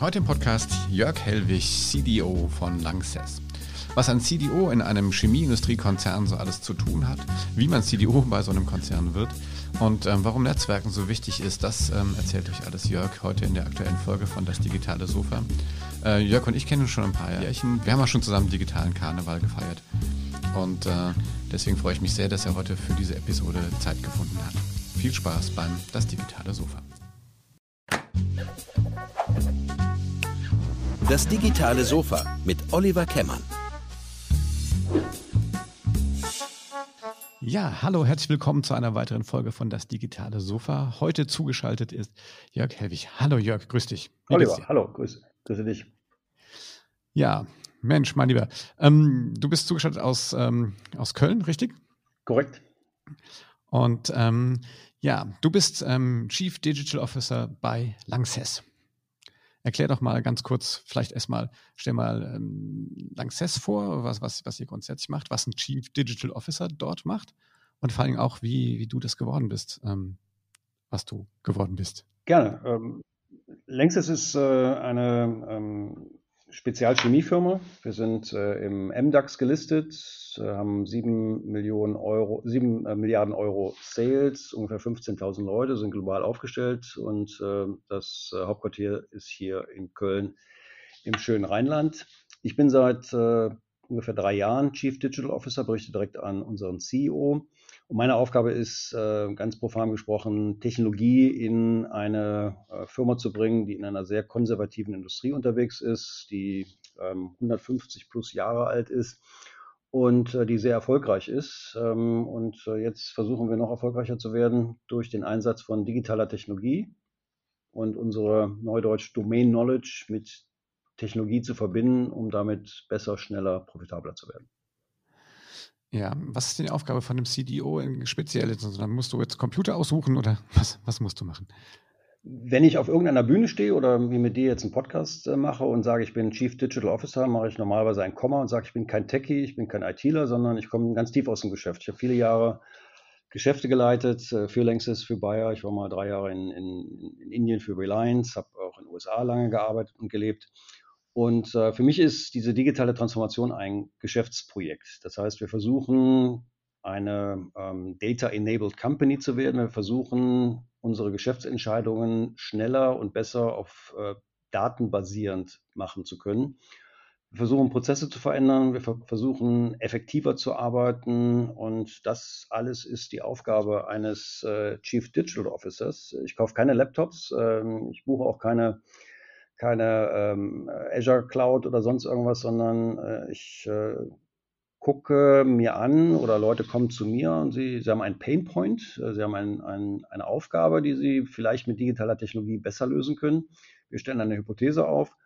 Heute im Podcast Jörg Hellwig, CDO von Lanxess. Was ein CDO in einem Chemieindustriekonzern so alles zu tun hat, wie man CDO bei so einem Konzern wird und ähm, warum Netzwerken so wichtig ist, das ähm, erzählt euch alles Jörg heute in der aktuellen Folge von Das Digitale Sofa. Äh, Jörg und ich kennen uns schon ein paar Jährchen. Wir haben auch schon zusammen digitalen Karneval gefeiert. Und äh, deswegen freue ich mich sehr, dass er heute für diese Episode Zeit gefunden hat. Viel Spaß beim Das Digitale Sofa. Das digitale Sofa mit Oliver Kemmern. Ja, hallo, herzlich willkommen zu einer weiteren Folge von Das digitale Sofa. Heute zugeschaltet ist Jörg Helwig. Hallo Jörg, grüß dich. Wie Oliver, hallo, grüße, grüße dich. Ja, Mensch, mein Lieber. Ähm, du bist zugeschaltet aus, ähm, aus Köln, richtig? Korrekt. Und ähm, ja, du bist ähm, Chief Digital Officer bei Lanxess. Erklär doch mal ganz kurz, vielleicht erstmal, stell mal ähm, Lanxess vor, was, was, was ihr grundsätzlich macht, was ein Chief Digital Officer dort macht und vor allem auch, wie, wie du das geworden bist, ähm, was du geworden bist. Gerne. Ähm, Lanxess ist äh, eine ähm, Spezialchemiefirma. Wir sind äh, im MDAX gelistet, äh, haben 7 Millionen Euro, 7 äh, Milliarden Euro Sales, ungefähr 15.000 Leute, sind global aufgestellt und äh, das äh, Hauptquartier ist hier in Köln im schönen Rheinland. Ich bin seit äh, ungefähr drei Jahren Chief Digital Officer, berichte direkt an unseren CEO. Und meine Aufgabe ist, äh, ganz profan gesprochen, Technologie in eine äh, Firma zu bringen, die in einer sehr konservativen Industrie unterwegs ist, die 150 ähm, plus Jahre alt ist und äh, die sehr erfolgreich ist. Ähm, und jetzt versuchen wir noch erfolgreicher zu werden durch den Einsatz von digitaler Technologie und unsere Neudeutsch Domain Knowledge mit Technologie zu verbinden, um damit besser, schneller, profitabler zu werden. Ja, was ist die Aufgabe von einem CDO speziell? Also, dann musst du jetzt Computer aussuchen oder was, was musst du machen? Wenn ich auf irgendeiner Bühne stehe oder wie mit dir jetzt einen Podcast äh, mache und sage, ich bin Chief Digital Officer, mache ich normalerweise ein Komma und sage, ich bin kein Techie, ich bin kein ITler, sondern ich komme ganz tief aus dem Geschäft. Ich habe viele Jahre Geschäfte geleitet, äh, für Längstes, für Bayer. Ich war mal drei Jahre in, in, in Indien für Reliance, habe auch in den USA lange gearbeitet und gelebt und äh, für mich ist diese digitale Transformation ein Geschäftsprojekt. Das heißt, wir versuchen, eine ähm, Data-Enabled Company zu werden. Wir versuchen, unsere Geschäftsentscheidungen schneller und besser auf äh, Daten basierend machen zu können. Wir versuchen, Prozesse zu verändern. Wir versuchen, effektiver zu arbeiten. Und das alles ist die Aufgabe eines äh, Chief Digital Officers. Ich kaufe keine Laptops. Ähm, ich buche auch keine keine ähm, Azure Cloud oder sonst irgendwas, sondern äh, ich äh, gucke mir an oder Leute kommen zu mir und sie, sie haben einen Pain Point, äh, sie haben ein, ein, eine Aufgabe, die sie vielleicht mit digitaler Technologie besser lösen können. Wir stellen eine Hypothese auf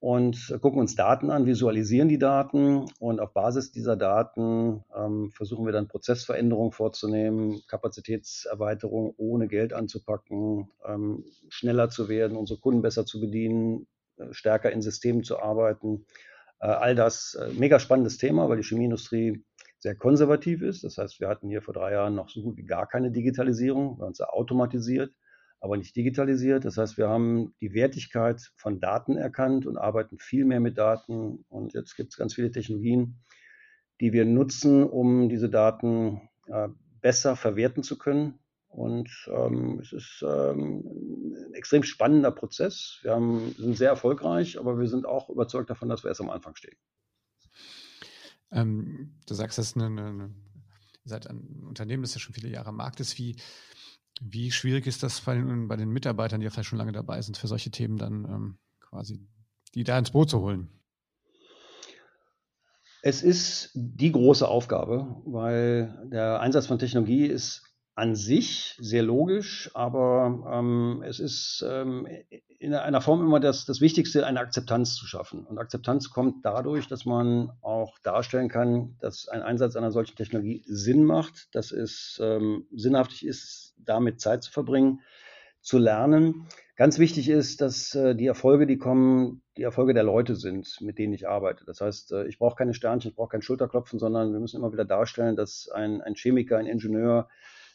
und gucken uns Daten an, visualisieren die Daten und auf Basis dieser Daten ähm, versuchen wir dann Prozessveränderungen vorzunehmen, Kapazitätserweiterung ohne Geld anzupacken, ähm, schneller zu werden, unsere Kunden besser zu bedienen, äh, stärker in Systemen zu arbeiten. Äh, all das äh, mega spannendes Thema, weil die Chemieindustrie sehr konservativ ist. Das heißt, wir hatten hier vor drei Jahren noch so gut wie gar keine Digitalisierung, wir haben uns automatisiert aber nicht digitalisiert. Das heißt, wir haben die Wertigkeit von Daten erkannt und arbeiten viel mehr mit Daten. Und jetzt gibt es ganz viele Technologien, die wir nutzen, um diese Daten äh, besser verwerten zu können. Und ähm, es ist ähm, ein extrem spannender Prozess. Wir haben, sind sehr erfolgreich, aber wir sind auch überzeugt davon, dass wir erst am Anfang stehen. Ähm, du sagst, das ist eine, eine, ihr ein Unternehmen, das ja schon viele Jahre am Markt ist. Wie, wie schwierig ist das bei den, bei den Mitarbeitern, die ja vielleicht schon lange dabei sind, für solche Themen dann ähm, quasi die da ins Boot zu holen? Es ist die große Aufgabe, weil der Einsatz von Technologie ist an sich sehr logisch, aber ähm, es ist ähm, in einer Form immer das, das Wichtigste, eine Akzeptanz zu schaffen. Und Akzeptanz kommt dadurch, dass man auch darstellen kann, dass ein Einsatz einer solchen Technologie Sinn macht, dass es ähm, sinnhaftig ist, damit Zeit zu verbringen, zu lernen. Ganz wichtig ist, dass äh, die Erfolge, die kommen, die Erfolge der Leute sind, mit denen ich arbeite. Das heißt, äh, ich brauche keine Sternchen, ich brauche kein Schulterklopfen, sondern wir müssen immer wieder darstellen, dass ein, ein Chemiker, ein Ingenieur,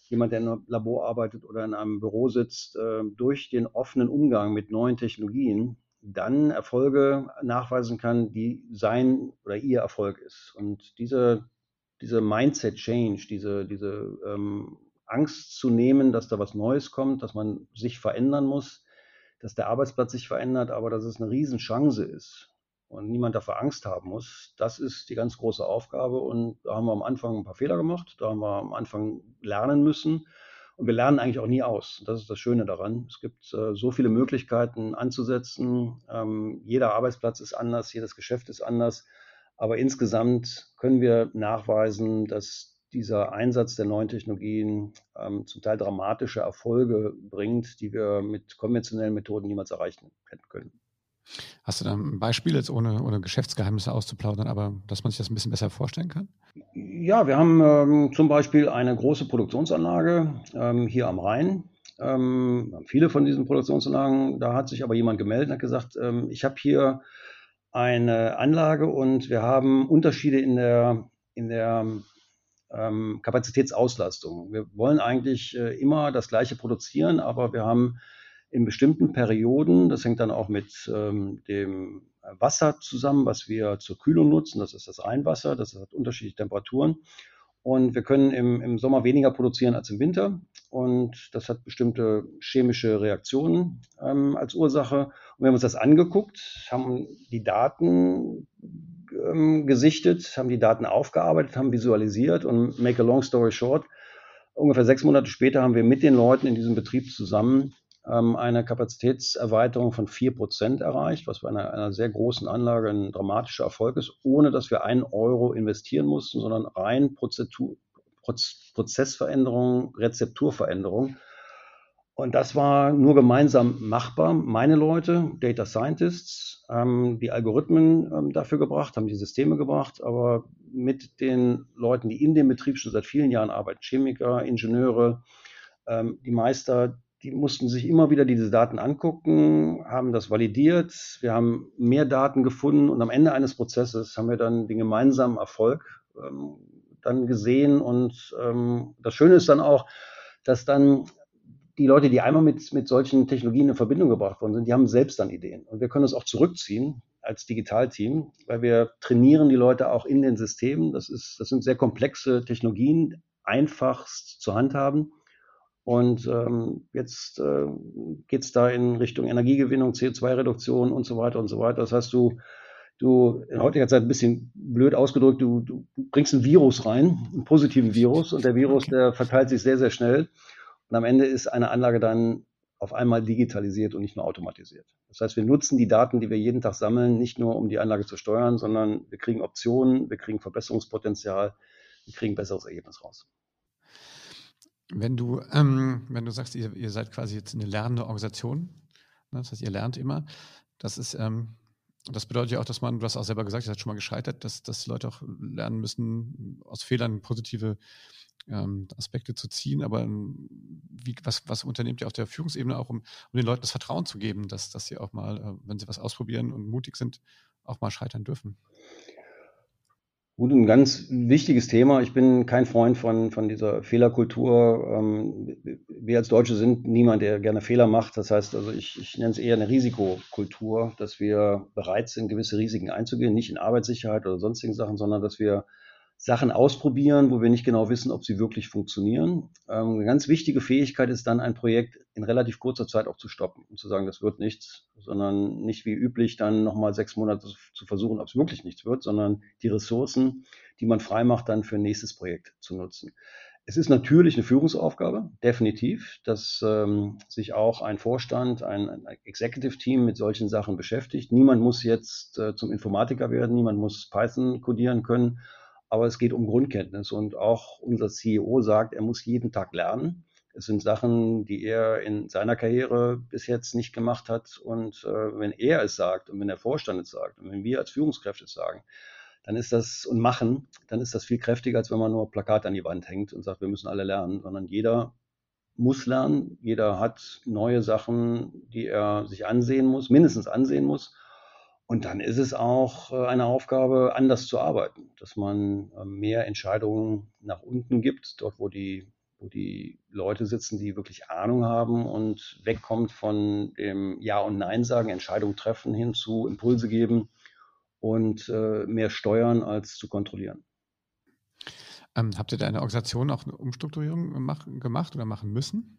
jemand, der einem Labor arbeitet oder in einem Büro sitzt, äh, durch den offenen Umgang mit neuen Technologien dann Erfolge nachweisen kann, die sein oder ihr Erfolg ist. Und diese, diese Mindset Change, diese, diese ähm, Angst zu nehmen, dass da was Neues kommt, dass man sich verändern muss, dass der Arbeitsplatz sich verändert, aber dass es eine Riesenchance ist und niemand dafür Angst haben muss, das ist die ganz große Aufgabe. Und da haben wir am Anfang ein paar Fehler gemacht, da haben wir am Anfang lernen müssen. Und wir lernen eigentlich auch nie aus. Das ist das Schöne daran. Es gibt äh, so viele Möglichkeiten anzusetzen. Ähm, jeder Arbeitsplatz ist anders, jedes Geschäft ist anders. Aber insgesamt können wir nachweisen, dass dieser Einsatz der neuen Technologien ähm, zum Teil dramatische Erfolge bringt, die wir mit konventionellen Methoden niemals erreichen hätten können. Hast du da ein Beispiel, jetzt ohne, ohne Geschäftsgeheimnisse auszuplaudern, aber dass man sich das ein bisschen besser vorstellen kann? Ja, wir haben ähm, zum Beispiel eine große Produktionsanlage ähm, hier am Rhein. Ähm, haben viele von diesen Produktionsanlagen. Da hat sich aber jemand gemeldet und hat gesagt, ähm, ich habe hier eine Anlage und wir haben Unterschiede in der, in der ähm, Kapazitätsauslastung. Wir wollen eigentlich äh, immer das Gleiche produzieren, aber wir haben in bestimmten Perioden, das hängt dann auch mit ähm, dem Wasser zusammen, was wir zur Kühlung nutzen, das ist das Rheinwasser, das hat unterschiedliche Temperaturen. Und wir können im, im Sommer weniger produzieren als im Winter. Und das hat bestimmte chemische Reaktionen ähm, als Ursache. Und wir haben uns das angeguckt, haben die Daten ähm, gesichtet, haben die Daten aufgearbeitet, haben visualisiert und make a long story short, ungefähr sechs Monate später haben wir mit den Leuten in diesem Betrieb zusammen ähm, eine Kapazitätserweiterung von vier Prozent erreicht, was bei einer, einer, sehr großen Anlage ein dramatischer Erfolg ist, ohne dass wir einen Euro investieren mussten, sondern rein Prozedur, Prozessveränderung, Rezepturveränderung. Und das war nur gemeinsam machbar. Meine Leute, Data Scientists, haben die Algorithmen ähm, dafür gebracht, haben die Systeme gebracht, aber mit den Leuten, die in dem Betrieb schon seit vielen Jahren arbeiten, Chemiker, Ingenieure, ähm, die Meister, die mussten sich immer wieder diese Daten angucken, haben das validiert. Wir haben mehr Daten gefunden und am Ende eines Prozesses haben wir dann den gemeinsamen Erfolg ähm, dann gesehen. Und das Schöne ist dann auch, dass dann die Leute, die einmal mit, mit solchen Technologien in Verbindung gebracht worden sind, die haben selbst dann Ideen. Und wir können das auch zurückziehen als Digitalteam, weil wir trainieren die Leute auch in den Systemen. Das, ist, das sind sehr komplexe Technologien, einfachst zu handhaben. Und ähm, jetzt äh, geht es da in Richtung Energiegewinnung, CO2-Reduktion und so weiter und so weiter. Das heißt, du, du in heutiger Zeit ein bisschen blöd ausgedrückt, du, du bringst ein Virus rein, einen positiven Virus, und der Virus, der verteilt sich sehr, sehr schnell. Und am Ende ist eine Anlage dann auf einmal digitalisiert und nicht nur automatisiert. Das heißt, wir nutzen die Daten, die wir jeden Tag sammeln, nicht nur um die Anlage zu steuern, sondern wir kriegen Optionen, wir kriegen Verbesserungspotenzial, wir kriegen besseres Ergebnis raus. Wenn du, ähm, wenn du sagst, ihr, ihr, seid quasi jetzt eine lernende Organisation, ne, das heißt, ihr lernt immer, das ist, ähm, das bedeutet ja auch, dass man, du hast auch selber gesagt, ihr seid schon mal gescheitert, dass, dass Leute auch lernen müssen, aus Fehlern positive ähm, Aspekte zu ziehen. Aber ähm, wie, was, was unternehmt ihr auf der Führungsebene auch, um, um den Leuten das Vertrauen zu geben, dass, dass sie auch mal, äh, wenn sie was ausprobieren und mutig sind, auch mal scheitern dürfen? Gut, ein ganz wichtiges Thema. Ich bin kein Freund von, von dieser Fehlerkultur. Ähm, wir als Deutsche sind niemand, der gerne Fehler macht. Das heißt, also ich, ich nenne es eher eine Risikokultur, dass wir bereit sind, gewisse Risiken einzugehen, nicht in Arbeitssicherheit oder sonstigen Sachen, sondern dass wir Sachen ausprobieren, wo wir nicht genau wissen, ob sie wirklich funktionieren. Ähm, eine ganz wichtige Fähigkeit ist dann, ein Projekt in relativ kurzer Zeit auch zu stoppen und zu sagen, das wird nichts, sondern nicht wie üblich dann nochmal sechs Monate zu versuchen, ob es wirklich nichts wird, sondern die Ressourcen, die man freimacht, dann für ein nächstes Projekt zu nutzen. Es ist natürlich eine Führungsaufgabe, definitiv, dass ähm, sich auch ein Vorstand, ein, ein Executive Team mit solchen Sachen beschäftigt. Niemand muss jetzt äh, zum Informatiker werden, niemand muss Python codieren können aber es geht um Grundkenntnis und auch unser CEO sagt, er muss jeden Tag lernen. Es sind Sachen, die er in seiner Karriere bis jetzt nicht gemacht hat. Und äh, wenn er es sagt und wenn der Vorstand es sagt und wenn wir als Führungskräfte es sagen, dann ist das und machen, dann ist das viel kräftiger, als wenn man nur Plakat an die Wand hängt und sagt, wir müssen alle lernen, sondern jeder muss lernen, jeder hat neue Sachen, die er sich ansehen muss, mindestens ansehen muss und dann ist es auch äh, eine Aufgabe, anders zu arbeiten, dass man ähm, mehr Entscheidungen nach unten gibt, dort wo die, wo die Leute sitzen, die wirklich Ahnung haben und wegkommt von dem Ja und Nein sagen, Entscheidungen treffen hin zu Impulse geben und äh, mehr steuern als zu kontrollieren. Ähm, habt ihr da in der Organisation auch eine Umstrukturierung gemacht oder machen müssen?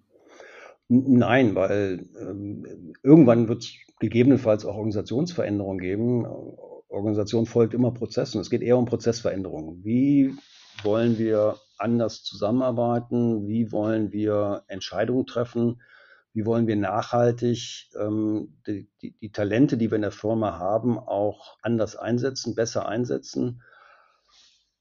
Nein, weil ähm, irgendwann wird es gegebenenfalls auch Organisationsveränderungen geben. Organisation folgt immer Prozessen. Es geht eher um Prozessveränderungen. Wie wollen wir anders zusammenarbeiten? Wie wollen wir Entscheidungen treffen? Wie wollen wir nachhaltig ähm, die, die, die Talente, die wir in der Firma haben, auch anders einsetzen, besser einsetzen?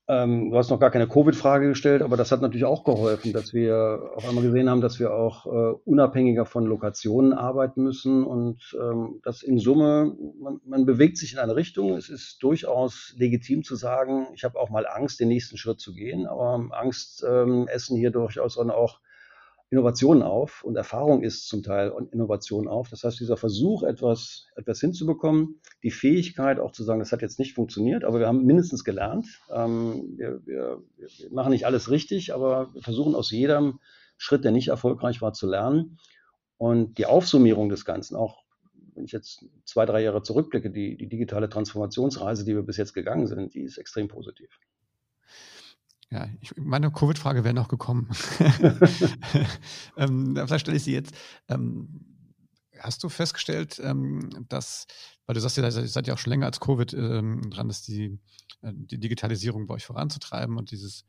Ähm, du hast noch gar keine Covid-Frage gestellt, aber das hat natürlich auch geholfen, dass wir auf einmal gesehen haben, dass wir auch äh, unabhängiger von Lokationen arbeiten müssen und ähm, das in Summe, man, man, bewegt sich in eine Richtung. Es ist durchaus legitim zu sagen, ich habe auch mal Angst, den nächsten Schritt zu gehen, aber Angst ähm, essen hier durchaus auch Innovation auf und Erfahrung ist zum Teil Innovation auf. Das heißt, dieser Versuch, etwas, etwas hinzubekommen, die Fähigkeit auch zu sagen, das hat jetzt nicht funktioniert, aber wir haben mindestens gelernt. Ähm, wir, wir, wir machen nicht alles richtig, aber wir versuchen aus jedem Schritt, der nicht erfolgreich war, zu lernen. Und die Aufsummierung des Ganzen, auch wenn ich jetzt zwei, drei Jahre zurückblicke, die, die digitale Transformationsreise, die wir bis jetzt gegangen sind, die ist extrem positiv. Ja, ich, meine Covid-Frage wäre noch gekommen. ähm, vielleicht stelle ich sie jetzt. Ähm, hast du festgestellt, ähm, dass, weil du sagst, ihr seid ja auch schon länger als Covid ähm, dran, dass die, äh, die Digitalisierung bei euch voranzutreiben und dieses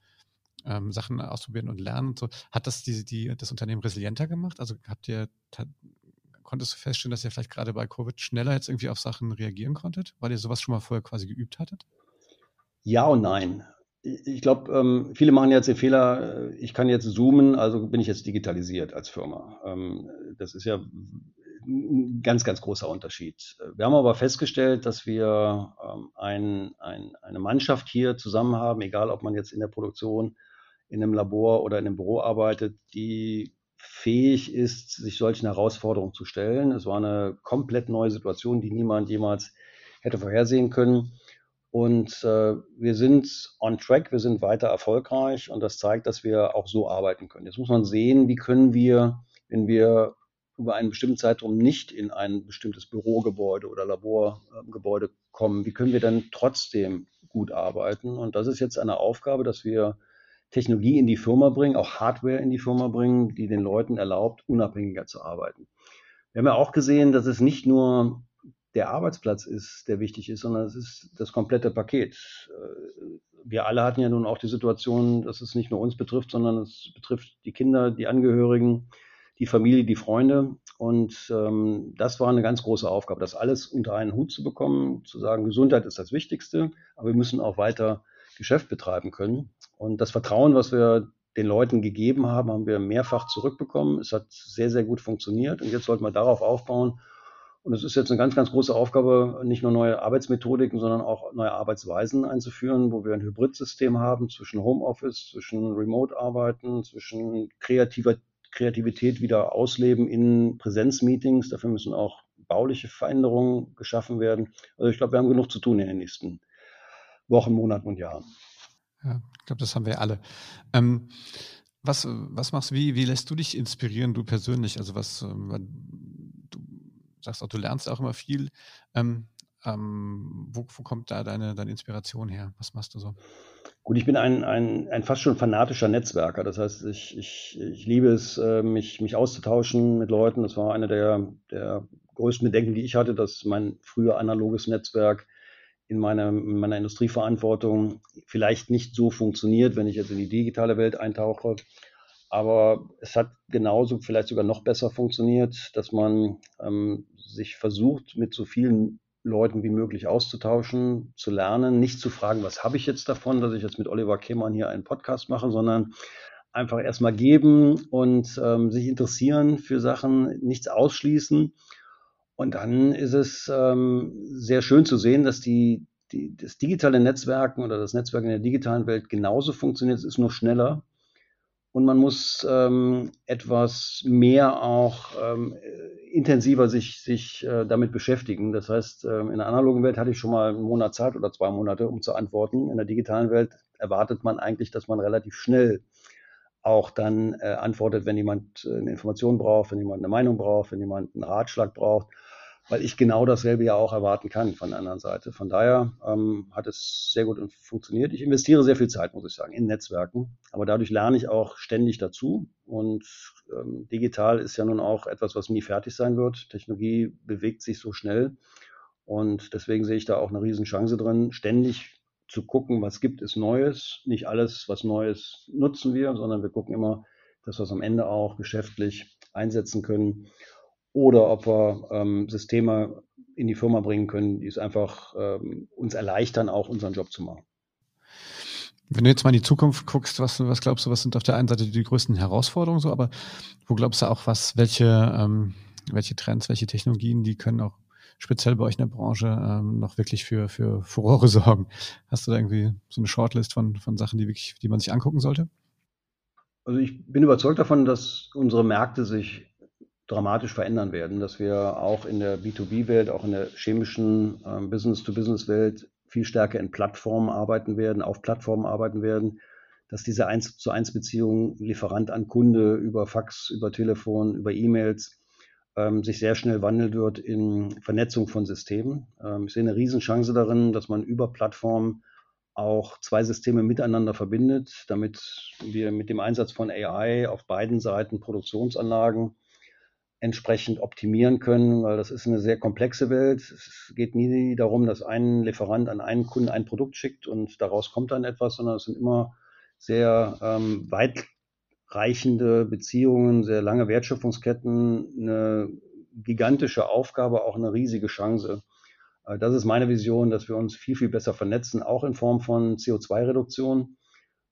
ähm, Sachen ausprobieren und lernen und so. Hat das die, die, das Unternehmen resilienter gemacht? Also habt ihr, konntest du feststellen, dass ihr vielleicht gerade bei Covid schneller jetzt irgendwie auf Sachen reagieren konntet, weil ihr sowas schon mal vorher quasi geübt hattet? Ja und nein ich glaube, ähm, viele machen jetzt den Fehler, äh, ich kann jetzt zoomen, also bin ich jetzt digitalisiert als Firma. Ähm, das ist ja ein ganz, ganz großer Unterschied. Wir haben aber festgestellt, dass wir ähm, ein, ein, eine Mannschaft hier zusammen haben, egal ob man jetzt in der Produktion, in einem Labor oder in einem Büro arbeitet, die fähig ist, sich solchen Herausforderungen zu stellen. Es war eine komplett neue Situation, die niemand jemals hätte vorhersehen können. Und äh, wir sind on track, wir sind weiter erfolgreich und das zeigt, dass wir auch so arbeiten können. Jetzt muss man sehen, wie können wir, wenn wir über einen bestimmten Zeitraum nicht in ein bestimmtes Bürogebäude oder Laborgebäude kommen, wie können wir dann trotzdem gut arbeiten? Und das ist jetzt eine Aufgabe, dass wir Technologie in die Firma bringen, auch Hardware in die Firma bringen, die den Leuten erlaubt, unabhängiger zu arbeiten. Wir haben ja auch gesehen, dass es nicht nur der Arbeitsplatz ist, der wichtig ist, sondern es ist das komplette Paket. Äh, wir alle hatten ja nun auch die Situation, dass es nicht nur uns betrifft, sondern es betrifft die Kinder, die Angehörigen, die Familie, die Freunde. Und ähm, das war eine ganz große Aufgabe, das alles unter einen Hut zu bekommen, zu sagen, Gesundheit ist das Wichtigste, aber wir müssen auch weiter Geschäft betreiben können. Und das Vertrauen, was wir den Leuten gegeben haben, haben wir mehrfach zurückbekommen. Es hat sehr, sehr gut funktioniert. Und jetzt sollten wir darauf aufbauen und es ist jetzt eine ganz, ganz große Aufgabe, nicht nur neue Arbeitsmethodiken, sondern auch neue Arbeitsweisen einzuführen, wo wir ein Hybridsystem haben zwischen Homeoffice, zwischen Remote-Arbeiten, zwischen kreativer, Kreativität wieder ausleben in Präsenzmeetings. Dafür müssen auch bauliche Veränderungen geschaffen werden. Also ich glaube, wir haben genug zu tun in den nächsten Wochen, Monaten und Jahren. Ja, ich glaube, das haben wir alle. Ähm, was, was machst du, wie, wie lässt du dich inspirieren, du persönlich? Also was, ähm, sagst auch, du lernst auch immer viel. Ähm, ähm, wo, wo, kommt da deine, deine Inspiration her? Was machst du so? Gut, ich bin ein, ein, ein fast schon fanatischer Netzwerker. Das heißt, ich, ich, ich liebe es, äh, mich, mich auszutauschen mit Leuten. Das war eine der, der größten Bedenken, die ich hatte, dass mein früher analoges Netzwerk in meiner, in meiner Industrieverantwortung vielleicht nicht so funktioniert, wenn ich jetzt in die digitale Welt eintauche. Aber es hat genauso, vielleicht sogar noch besser funktioniert, dass man ähm, sich versucht, mit so vielen Leuten wie möglich auszutauschen, zu lernen, nicht zu fragen, was habe ich jetzt davon, dass ich jetzt mit Oliver Kemann hier einen Podcast mache, sondern einfach erstmal geben und ähm, sich interessieren für Sachen, nichts ausschließen. Und dann ist es ähm, sehr schön zu sehen, dass die, die, das digitale Netzwerken oder das Netzwerk in der digitalen Welt genauso funktioniert. Es ist nur schneller und man muss ähm, etwas mehr auch ähm, intensiver sich, sich äh, damit beschäftigen. Das heißt, ähm, in der analogen Welt hatte ich schon mal einen Monat Zeit oder zwei Monate, um zu antworten. In der digitalen Welt erwartet man eigentlich, dass man relativ schnell auch dann äh, antwortet, wenn jemand äh, eine Information braucht, wenn jemand eine Meinung braucht, wenn jemand einen Ratschlag braucht, weil ich genau dasselbe ja auch erwarten kann von der anderen Seite. Von daher ähm, hat es sehr gut funktioniert. Ich investiere sehr viel Zeit, muss ich sagen, in Netzwerken, aber dadurch lerne ich auch ständig dazu und ähm, digital ist ja nun auch etwas, was nie fertig sein wird. Technologie bewegt sich so schnell und deswegen sehe ich da auch eine Riesenchance drin, ständig zu gucken, was gibt es Neues. Nicht alles, was Neues nutzen wir, sondern wir gucken immer, dass wir es am Ende auch geschäftlich einsetzen können. Oder ob wir ähm, Systeme in die Firma bringen können, die es einfach ähm, uns erleichtern, auch unseren Job zu machen. Wenn du jetzt mal in die Zukunft guckst, was, was glaubst du, was sind auf der einen Seite die größten Herausforderungen so, aber wo glaubst du auch, was, welche, ähm, welche Trends, welche Technologien, die können auch speziell bei euch in der Branche ähm, noch wirklich für, für Furore sorgen? Hast du da irgendwie so eine Shortlist von, von Sachen, die wirklich, die man sich angucken sollte? Also ich bin überzeugt davon, dass unsere Märkte sich dramatisch verändern werden, dass wir auch in der B2B-Welt, auch in der chemischen ähm, Business-to-Business-Welt viel stärker in Plattformen arbeiten werden, auf Plattformen arbeiten werden, dass diese 1 zu 1 Beziehung Lieferant an Kunde über Fax, über Telefon, über E-Mails ähm, sich sehr schnell wandelt wird in Vernetzung von Systemen. Ähm, ich sehe eine Riesenchance darin, dass man über Plattformen auch zwei Systeme miteinander verbindet, damit wir mit dem Einsatz von AI auf beiden Seiten Produktionsanlagen entsprechend optimieren können, weil das ist eine sehr komplexe Welt. Es geht nie darum, dass ein Lieferant an einen Kunden ein Produkt schickt und daraus kommt dann etwas, sondern es sind immer sehr ähm, weit reichende Beziehungen, sehr lange Wertschöpfungsketten, eine gigantische Aufgabe, auch eine riesige Chance. Äh, das ist meine Vision, dass wir uns viel, viel besser vernetzen, auch in Form von CO2-Reduktion.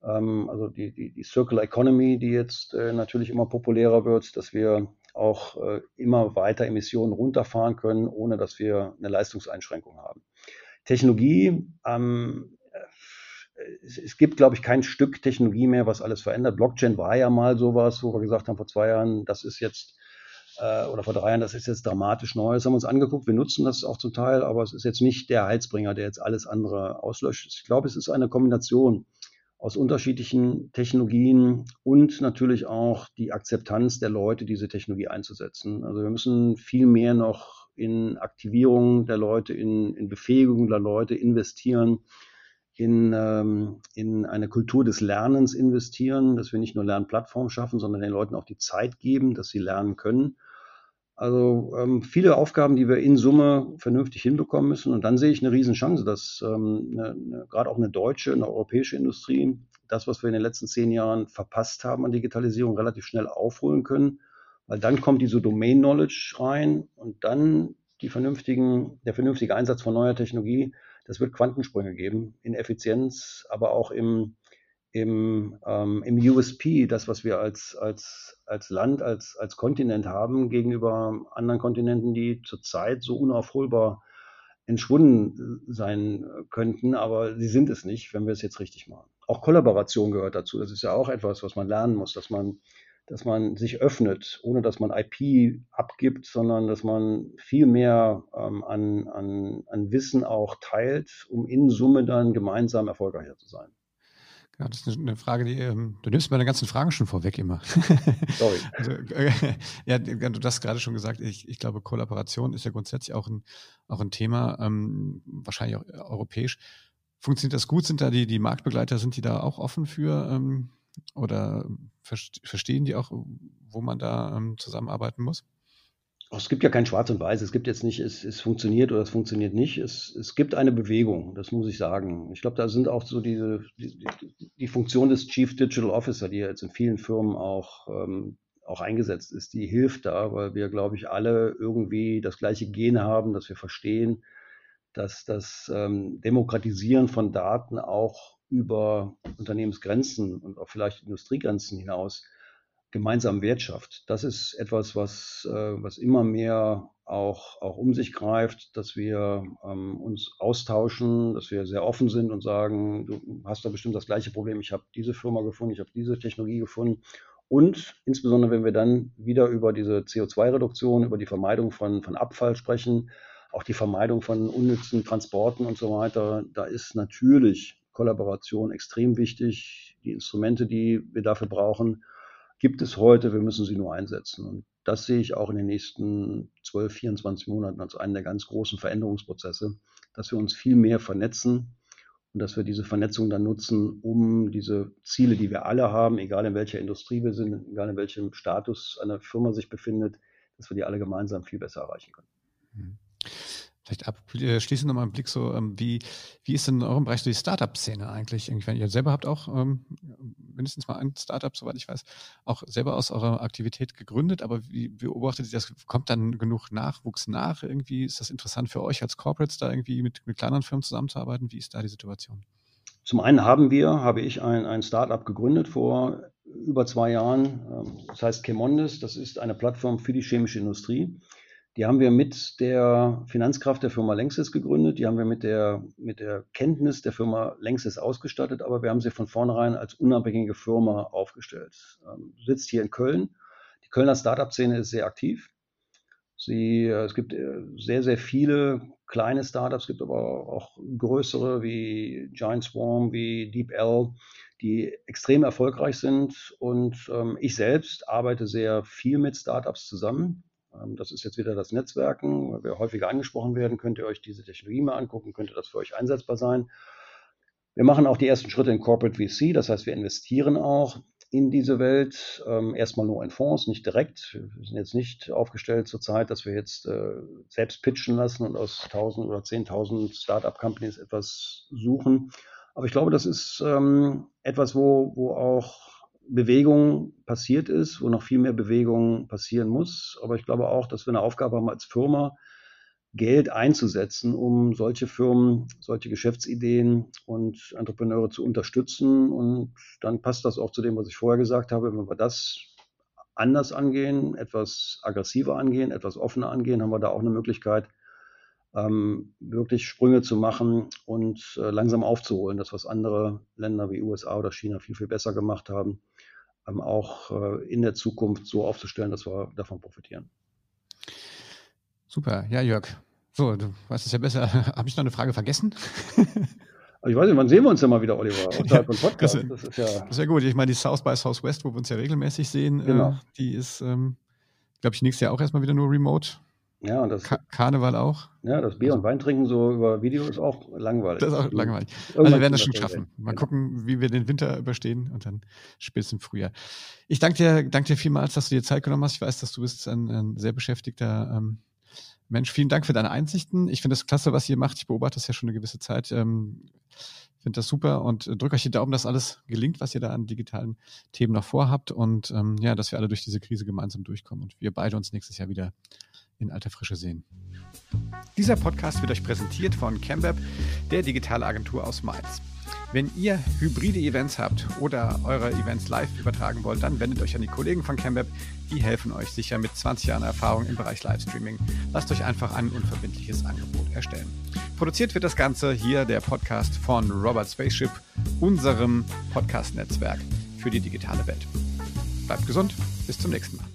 Ähm, also die, die, die Circular Economy, die jetzt äh, natürlich immer populärer wird, dass wir auch äh, immer weiter Emissionen runterfahren können, ohne dass wir eine Leistungseinschränkung haben. Technologie, ähm, es, es gibt, glaube ich, kein Stück Technologie mehr, was alles verändert. Blockchain war ja mal sowas, wo wir gesagt haben vor zwei Jahren, das ist jetzt äh, oder vor drei Jahren, das ist jetzt dramatisch neu. Das haben wir uns angeguckt. Wir nutzen das auch zum Teil, aber es ist jetzt nicht der Heizbringer, der jetzt alles andere auslöscht. Ich glaube, es ist eine Kombination aus unterschiedlichen Technologien und natürlich auch die Akzeptanz der Leute, diese Technologie einzusetzen. Also wir müssen viel mehr noch in Aktivierung der Leute, in, in Befähigung der Leute investieren in, ähm, in eine Kultur des Lernens investieren, dass wir nicht nur Lernplattformen schaffen, sondern den Leuten auch die Zeit geben, dass sie lernen können. Also ähm, viele Aufgaben, die wir in Summe vernünftig hinbekommen müssen. Und dann sehe ich eine Riesenchance, dass ähm, gerade auch eine deutsche, eine europäische Industrie das, was wir in den letzten zehn Jahren verpasst haben an Digitalisierung, relativ schnell aufholen können. Weil dann kommt diese Domain Knowledge rein und dann die vernünftigen, der vernünftige Einsatz von neuer Technologie das wird Quantensprünge geben in Effizienz, aber auch im, im, ähm, im USP, das, was wir als, als, als Land, als, als Kontinent haben, gegenüber anderen Kontinenten, die zurzeit so unaufholbar entschwunden sein könnten, aber sie sind es nicht, wenn wir es jetzt richtig machen. Auch Kollaboration gehört dazu. Das ist ja auch etwas, was man lernen muss, dass man dass man sich öffnet, ohne dass man IP abgibt, sondern dass man viel mehr ähm, an, an, an Wissen auch teilt, um in Summe dann gemeinsam erfolgreicher zu sein. Ja, das ist eine Frage, die ähm, du nimmst meine ganzen Fragen schon vorweg immer. Sorry. also, äh, ja, du hast gerade schon gesagt, ich, ich glaube, Kollaboration ist ja grundsätzlich auch ein, auch ein Thema, ähm, wahrscheinlich auch europäisch. Funktioniert das gut? Sind da die, die Marktbegleiter, sind die da auch offen für, ähm, oder verstehen die auch, wo man da ähm, zusammenarbeiten muss? Es gibt ja kein Schwarz und Weiß. Es gibt jetzt nicht, es, es funktioniert oder es funktioniert nicht. Es, es gibt eine Bewegung, das muss ich sagen. Ich glaube, da sind auch so diese, die, die Funktion des Chief Digital Officer, die jetzt in vielen Firmen auch, ähm, auch eingesetzt ist, die hilft da, weil wir, glaube ich, alle irgendwie das gleiche Gen haben, dass wir verstehen, dass das ähm, Demokratisieren von Daten auch über Unternehmensgrenzen und auch vielleicht Industriegrenzen hinaus gemeinsam Wert schafft. Das ist etwas, was, äh, was immer mehr auch, auch um sich greift, dass wir ähm, uns austauschen, dass wir sehr offen sind und sagen, du hast da bestimmt das gleiche Problem, ich habe diese Firma gefunden, ich habe diese Technologie gefunden. Und insbesondere, wenn wir dann wieder über diese CO2-Reduktion, über die Vermeidung von, von Abfall sprechen, auch die Vermeidung von unnützen Transporten und so weiter, da ist natürlich Kollaboration extrem wichtig, die Instrumente, die wir dafür brauchen. Gibt es heute, wir müssen sie nur einsetzen. Und das sehe ich auch in den nächsten 12, 24 Monaten als einen der ganz großen Veränderungsprozesse, dass wir uns viel mehr vernetzen und dass wir diese Vernetzung dann nutzen, um diese Ziele, die wir alle haben, egal in welcher Industrie wir sind, egal in welchem Status eine Firma sich befindet, dass wir die alle gemeinsam viel besser erreichen können. Mhm. Vielleicht abschließend nochmal einen Blick so, ähm, wie, wie ist denn in eurem Bereich so die Startup-Szene eigentlich? Ich meine, ihr selber habt auch ähm, mindestens mal ein Startup, soweit ich weiß, auch selber aus eurer Aktivität gegründet, aber wie beobachtet ihr das? Kommt dann genug Nachwuchs nach? Irgendwie ist das interessant für euch als Corporates, da irgendwie mit, mit kleineren Firmen zusammenzuarbeiten? Wie ist da die Situation? Zum einen haben wir, habe ich ein, ein Startup gegründet vor über zwei Jahren. Ähm, das heißt Chemondes. Das ist eine Plattform für die chemische Industrie. Die haben wir mit der Finanzkraft der Firma Längsys gegründet. Die haben wir mit der, mit der Kenntnis der Firma Längsys ausgestattet, aber wir haben sie von vornherein als unabhängige Firma aufgestellt. Ähm, sitzt hier in Köln. Die Kölner Startup-Szene ist sehr aktiv. Sie, äh, es gibt äh, sehr, sehr viele kleine Startups, es gibt aber auch größere wie Giant Swarm, wie DeepL, die extrem erfolgreich sind. Und ähm, ich selbst arbeite sehr viel mit Startups zusammen. Ähm, das ist jetzt wieder das Netzwerken, weil wir häufiger angesprochen werden. Könnt ihr euch diese Technologie mal angucken, könnte das für euch einsetzbar sein. Wir machen auch die ersten Schritte in Corporate VC, das heißt, wir investieren auch in diese Welt. Ähm, erstmal nur in Fonds, nicht direkt. Wir sind jetzt nicht aufgestellt zurzeit, dass wir jetzt äh, selbst pitchen lassen und aus 1000 oder 10.000 Startup-Companies etwas suchen. Aber ich glaube, das ist ähm, etwas, wo, wo auch Bewegung passiert ist, wo noch viel mehr Bewegung passieren muss. Aber ich glaube auch, dass wir eine Aufgabe haben als Firma, Geld einzusetzen, um solche Firmen, solche Geschäftsideen und Entrepreneure zu unterstützen. Und dann passt das auch zu dem, was ich vorher gesagt habe. Wenn wir das anders angehen, etwas aggressiver angehen, etwas offener angehen, haben wir da auch eine Möglichkeit, ähm, wirklich Sprünge zu machen und äh, langsam aufzuholen. Das, was andere Länder wie USA oder China viel, viel besser gemacht haben, ähm, auch äh, in der Zukunft so aufzustellen, dass wir davon profitieren. Super, ja, Jörg. So, du weißt es ja besser. Habe ich noch eine Frage vergessen? ich weiß nicht, wann sehen wir uns denn mal wieder, Oliver? Außerhalb von Podcast. Das, das, ist ja, das ist ja gut. Ich meine, die South by Southwest, wo wir uns ja regelmäßig sehen, äh, genau. äh, die ist, ähm, glaube ich, nächstes Jahr auch erstmal wieder nur remote. Ja, und das Ka Karneval auch. Ja, das Bier- also, und Weintrinken so über Video ist auch langweilig. Das ist auch langweilig. Irgendwann also wir werden das schon schaffen. Mal genau. gucken, wie wir den Winter überstehen und dann spätestens im Frühjahr. Ich danke dir, danke dir vielmals, dass du dir Zeit genommen hast. Ich weiß, dass du bist ein, ein sehr beschäftigter ähm, Mensch. Vielen Dank für deine Einsichten. Ich finde das klasse, was ihr macht. Ich beobachte das ja schon eine gewisse Zeit. Ähm, finde das super und drücke euch die Daumen, dass alles gelingt, was ihr da an digitalen Themen noch vorhabt und ähm, ja, dass wir alle durch diese Krise gemeinsam durchkommen und wir beide uns nächstes Jahr wieder in alter Frische sehen. Dieser Podcast wird euch präsentiert von CamWeb, der Digitalagentur aus Mainz. Wenn ihr hybride Events habt oder eure Events live übertragen wollt, dann wendet euch an die Kollegen von CamWeb. Die helfen euch sicher mit 20 Jahren Erfahrung im Bereich Livestreaming. Lasst euch einfach ein unverbindliches Angebot erstellen. Produziert wird das Ganze hier der Podcast von Robert Spaceship, unserem Podcast-Netzwerk für die digitale Welt. Bleibt gesund, bis zum nächsten Mal.